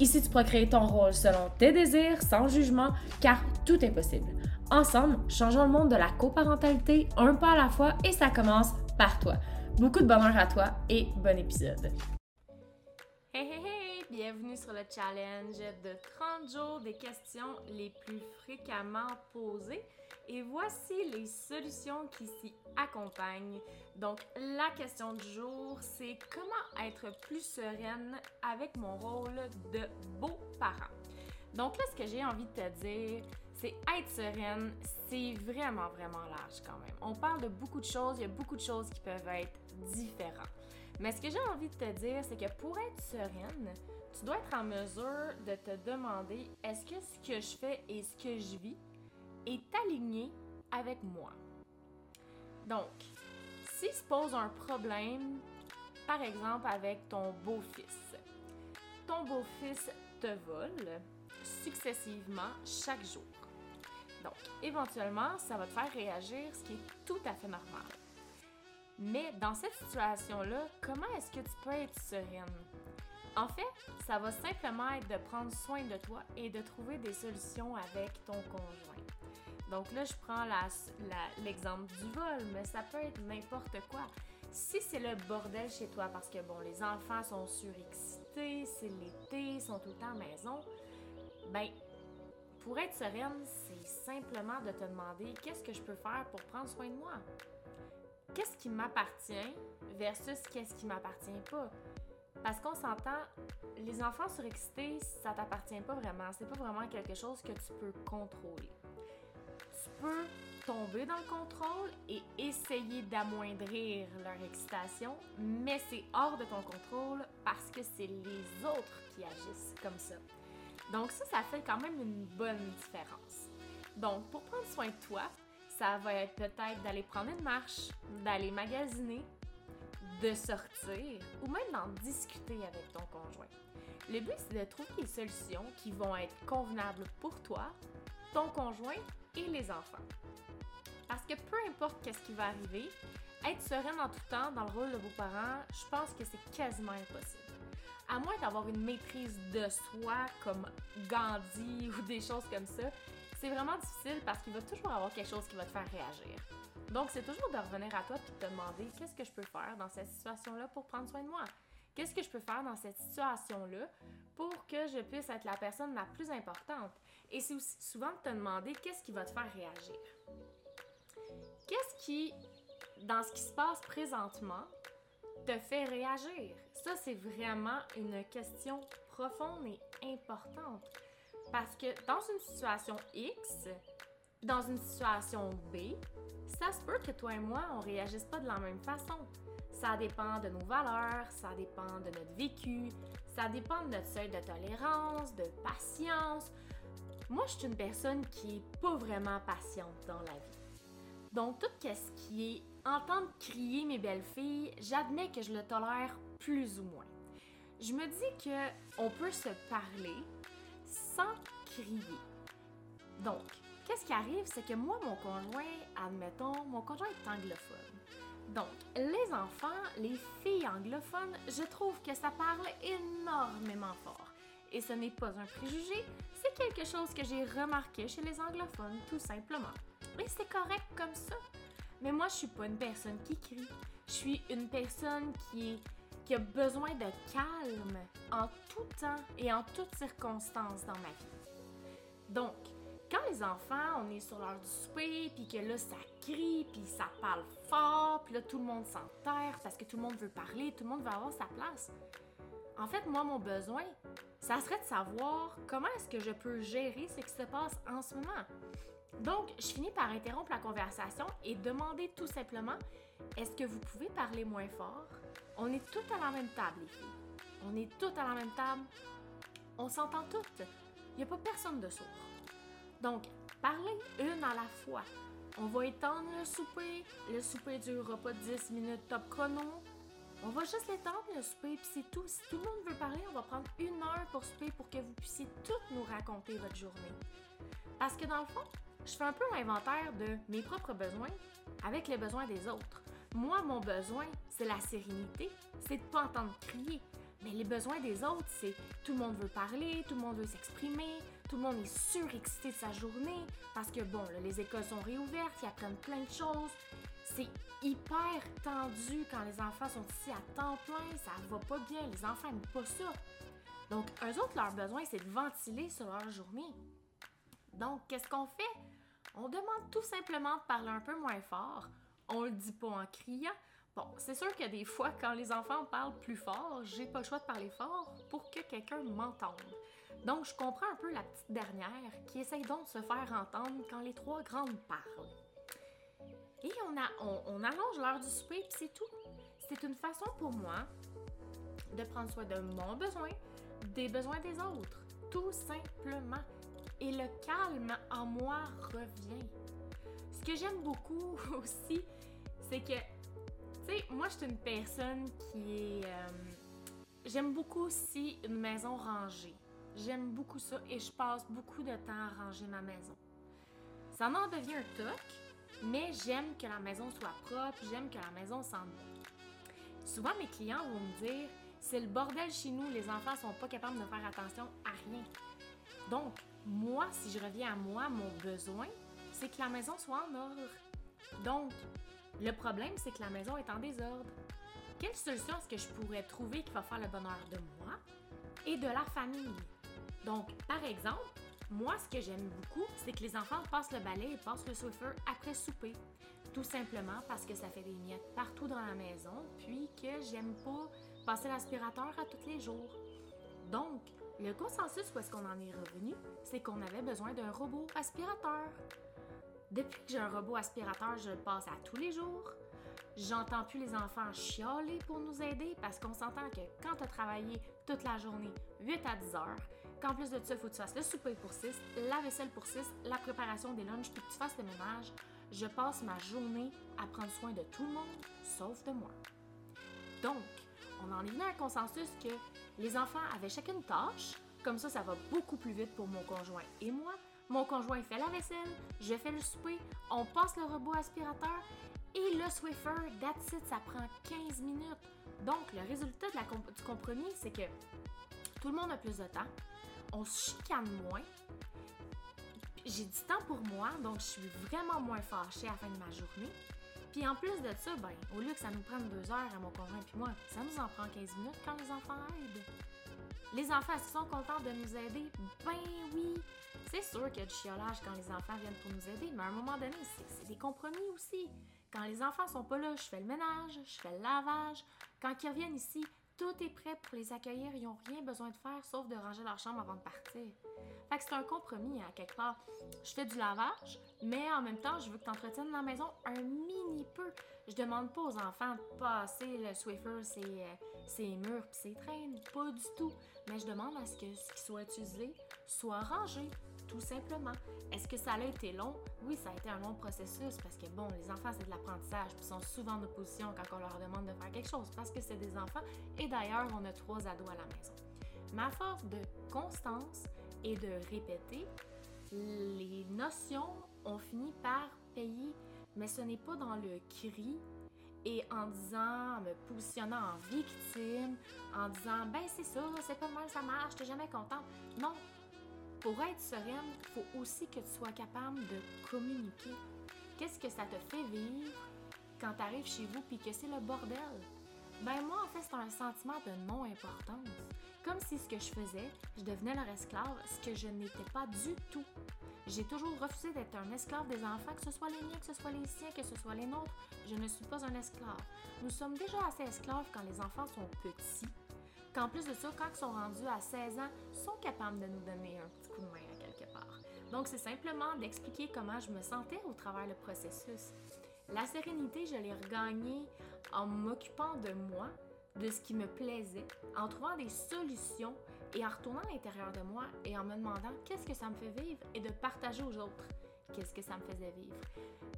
Ici, tu pourras créer ton rôle selon tes désirs, sans jugement, car tout est possible. Ensemble, changeons le monde de la coparentalité un pas à la fois et ça commence par toi. Beaucoup de bonheur à toi et bon épisode. Hey hey hey, bienvenue sur le challenge de 30 jours des questions les plus fréquemment posées et voici les solutions qui s'y accompagnent. Donc, la question du jour, c'est comment être plus sereine avec mon rôle de beau-parent? Donc là, ce que j'ai envie de te dire, c'est être sereine, c'est vraiment, vraiment large quand même. On parle de beaucoup de choses, il y a beaucoup de choses qui peuvent être différentes. Mais ce que j'ai envie de te dire, c'est que pour être sereine, tu dois être en mesure de te demander est-ce que ce que je fais et ce que je vis? Est aligné avec moi. Donc, si se pose un problème, par exemple avec ton beau-fils, ton beau-fils te vole successivement chaque jour. Donc, éventuellement, ça va te faire réagir, ce qui est tout à fait normal. Mais dans cette situation-là, comment est-ce que tu peux être sereine? En fait, ça va simplement être de prendre soin de toi et de trouver des solutions avec ton conjoint. Donc là, je prends l'exemple du vol, mais ça peut être n'importe quoi. Si c'est le bordel chez toi parce que, bon, les enfants sont surexcités, c'est l'été, sont tout le temps à maison, ben, pour être sereine, c'est simplement de te demander qu'est-ce que je peux faire pour prendre soin de moi? Qu'est-ce qui m'appartient versus qu'est-ce qui m'appartient pas? Parce qu'on s'entend, les enfants surexcités, ça t'appartient pas vraiment. C'est pas vraiment quelque chose que tu peux contrôler tu peux tomber dans le contrôle et essayer d'amoindrir leur excitation, mais c'est hors de ton contrôle parce que c'est les autres qui agissent comme ça. Donc ça, ça fait quand même une bonne différence. Donc pour prendre soin de toi, ça va être peut-être d'aller prendre une marche, d'aller magasiner, de sortir ou même d'en discuter avec ton conjoint. Le but, c'est de trouver des solutions qui vont être convenables pour toi, ton conjoint et les enfants. Parce que peu importe qu'est-ce qui va arriver, être sereine en tout temps dans le rôle de vos parents, je pense que c'est quasiment impossible. À moins d'avoir une maîtrise de soi comme Gandhi ou des choses comme ça, c'est vraiment difficile parce qu'il va toujours avoir quelque chose qui va te faire réagir. Donc, c'est toujours de revenir à toi et de te demander qu'est-ce que je peux faire dans cette situation-là pour prendre soin de moi? Qu'est-ce que je peux faire dans cette situation-là pour que je puisse être la personne la plus importante? Et c'est aussi souvent de te demander qu'est-ce qui va te faire réagir? Qu'est-ce qui, dans ce qui se passe présentement, te fait réagir? Ça, c'est vraiment une question profonde et importante. Parce que dans une situation X, dans une situation B, ça se peut que toi et moi, on réagisse pas de la même façon. Ça dépend de nos valeurs, ça dépend de notre vécu, ça dépend de notre seuil de tolérance, de patience. Moi, je suis une personne qui est pas vraiment patiente dans la vie. Donc, tout ce qui est entendre crier mes belles filles, j'admets que je le tolère plus ou moins. Je me dis que on peut se parler sans crier. Donc, qu'est-ce qui arrive, c'est que moi, mon conjoint, admettons, mon conjoint est anglophone. Donc, les enfants, les filles anglophones, je trouve que ça parle énormément fort. Et ce n'est pas un préjugé, c'est quelque chose que j'ai remarqué chez les anglophones, tout simplement. Et c'est correct comme ça. Mais moi, je suis pas une personne qui crie. Je suis une personne qui, qui a besoin de calme en tout temps et en toutes circonstances dans ma vie. Donc, quand les enfants, on est sur l'heure du souper, puis que là, ça crie, puis ça parle fort, puis là, tout le monde s'enterre parce que tout le monde veut parler, tout le monde veut avoir sa place. En fait, moi, mon besoin, ça serait de savoir comment est-ce que je peux gérer ce qui se passe en ce moment. Donc, je finis par interrompre la conversation et demander tout simplement est-ce que vous pouvez parler moins fort? On est toutes à la même table, les filles. On est toutes à la même table. On s'entend toutes. Il n'y a pas personne de sourd. Donc, Parlez une à la fois. On va étendre le souper. Le souper durera pas 10 minutes top chrono. On va juste l'étendre le souper, puis c'est tout. Si tout le monde veut parler, on va prendre une heure pour souper pour que vous puissiez toutes nous raconter votre journée. Parce que dans le fond, je fais un peu l'inventaire de mes propres besoins avec les besoins des autres. Moi, mon besoin, c'est la sérénité, c'est de pas entendre crier, mais les besoins des autres, c'est tout le monde veut parler, tout le monde veut s'exprimer, tout le monde est surexcité de sa journée parce que bon, les écoles sont réouvertes, ils apprennent plein de choses. C'est hyper tendu quand les enfants sont ici à temps plein, ça va pas bien, les enfants n'aiment pas ça. Donc, eux autres, leur besoin, c'est de ventiler sur leur journée. Donc, qu'est-ce qu'on fait? On demande tout simplement de parler un peu moins fort. On le dit pas en criant, C'est sûr que des fois, quand les enfants parlent plus fort, j'ai pas le choix de parler fort pour que quelqu'un m'entende. Donc, je comprends un peu la petite dernière qui essaye donc de se faire entendre quand les trois grandes parlent. Et on, a, on, allonge l'heure du souper, puis c'est tout. C'est une façon pour moi de prendre soin de mon besoin, des besoins des autres, tout simplement. Et le calme en moi revient. Ce que j'aime beaucoup aussi, c'est que moi, je suis une personne qui est. Euh, j'aime beaucoup aussi une maison rangée. J'aime beaucoup ça et je passe beaucoup de temps à ranger ma maison. Ça en devient un toc, mais j'aime que la maison soit propre, j'aime que la maison sente bon. Souvent, mes clients vont me dire c'est le bordel chez nous, les enfants sont pas capables de faire attention à rien. Donc, moi, si je reviens à moi, mon besoin, c'est que la maison soit en ordre. Donc, le problème, c'est que la maison est en désordre. Quelle solution est-ce que je pourrais trouver qui va faire le bonheur de moi et de la famille? Donc, par exemple, moi, ce que j'aime beaucoup, c'est que les enfants passent le balai et passent le Swiffer après souper. Tout simplement parce que ça fait des miettes partout dans la maison, puis que j'aime pas passer l'aspirateur à tous les jours. Donc, le consensus où est-ce qu'on en est revenu, c'est qu'on avait besoin d'un robot aspirateur. Depuis que j'ai un robot aspirateur, je le passe à tous les jours. J'entends plus les enfants chialer pour nous aider parce qu'on s'entend que quand tu as travaillé toute la journée, 8 à 10 heures, qu'en plus de ça, il faut que tu fasses le souper pour 6, la vaisselle pour 6, la préparation des lunchs, puis que tu fasses le ménage, je passe ma journée à prendre soin de tout le monde, sauf de moi. Donc, on en est venu à un consensus que les enfants avaient chacune une tâche, comme ça, ça va beaucoup plus vite pour mon conjoint et moi, mon conjoint fait la vaisselle, je fais le souper, on passe le robot aspirateur et le Swiffer, that's ça prend 15 minutes. Donc, le résultat du compromis, c'est que tout le monde a plus de temps, on se chicane moins, j'ai du temps pour moi, donc je suis vraiment moins fâchée à la fin de ma journée. Puis en plus de ça, ben, au lieu que ça nous prenne deux heures à mon conjoint et moi, ça nous en prend 15 minutes quand les enfants aident. Les enfants, est-ce sont contents de nous aider? Ben oui! C'est sûr qu'il y a du chiolage quand les enfants viennent pour nous aider, mais à un moment donné, c'est des compromis aussi. Quand les enfants sont pas là, je fais le ménage, je fais le lavage. Quand ils reviennent ici, tout est prêt pour les accueillir. Ils n'ont rien besoin de faire sauf de ranger leur chambre avant de partir. Fait que c'est un compromis, à quelque part. Je fais du lavage, mais en même temps, je veux que tu entretiennes la maison un mini peu. Je demande pas aux enfants de passer le Swiffer, ses, ses murs puis ses traînes. Pas du tout. Mais je demande à ce que ce qui soit utilisé soit rangé, tout simplement. Est-ce que ça a été long? Oui, ça a été un long processus parce que, bon, les enfants, c'est de l'apprentissage, puis sont souvent en opposition quand on leur demande de faire quelque chose parce que c'est des enfants. Et d'ailleurs, on a trois ados à la maison. Ma force de constance et de répéter, les notions ont fini par payer, mais ce n'est pas dans le cri et en disant, en me positionnant en victime, en disant, ben c'est ça, c'est pas mal, ça marche, t'es jamais contente. Non, pour être sereine, il faut aussi que tu sois capable de communiquer. Qu'est-ce que ça te fait vivre quand tu arrives chez vous puis que c'est le bordel? Ben moi, en fait, c'est un sentiment de non-importance. Comme si ce que je faisais, je devenais leur esclave, ce que je n'étais pas du tout. J'ai toujours refusé d'être un esclave des enfants, que ce soit les miens, que ce soit les siens, que ce soit les nôtres. Je ne suis pas un esclave. Nous sommes déjà assez esclaves quand les enfants sont petits qu'en plus de ça, quand ils sont rendus à 16 ans, sont capables de nous donner un petit coup de main à quelque part. Donc, c'est simplement d'expliquer comment je me sentais au travers le processus. La sérénité, je l'ai regagnée en m'occupant de moi, de ce qui me plaisait, en trouvant des solutions et en retournant à l'intérieur de moi et en me demandant qu'est-ce que ça me fait vivre et de partager aux autres. qu'est-ce que ça me faisait vivre.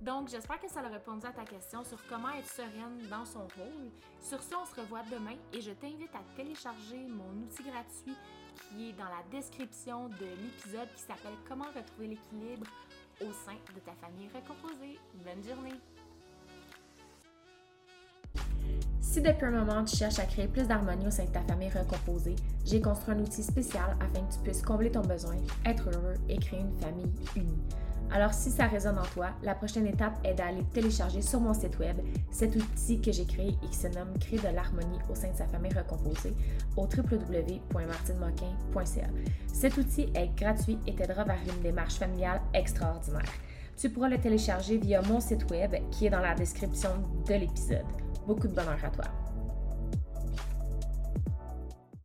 Donc, j'espère que ça a répondu à ta question sur comment être sereine dans son rôle. Sur ce, on se revoit demain et je t'invite à télécharger mon outil gratuit qui est dans la description de l'épisode qui s'appelle Comment retrouver l'équilibre au sein de ta famille recomposée. Bonne journée! Si depuis un moment tu cherches à créer plus d'harmonie au sein de ta famille recomposée, j'ai construit un outil spécial afin que tu puisses combler ton besoin, être heureux et créer une famille unie. Alors si ça résonne en toi, la prochaine étape est d'aller télécharger sur mon site web cet outil que j'ai créé et qui se nomme Créer de l'harmonie au sein de sa famille recomposée au www.martinemoquin.ca. Cet outil est gratuit et t'aidera vers une démarche familiale extraordinaire. Tu pourras le télécharger via mon site web qui est dans la description de l'épisode. Beaucoup de bonheur à toi.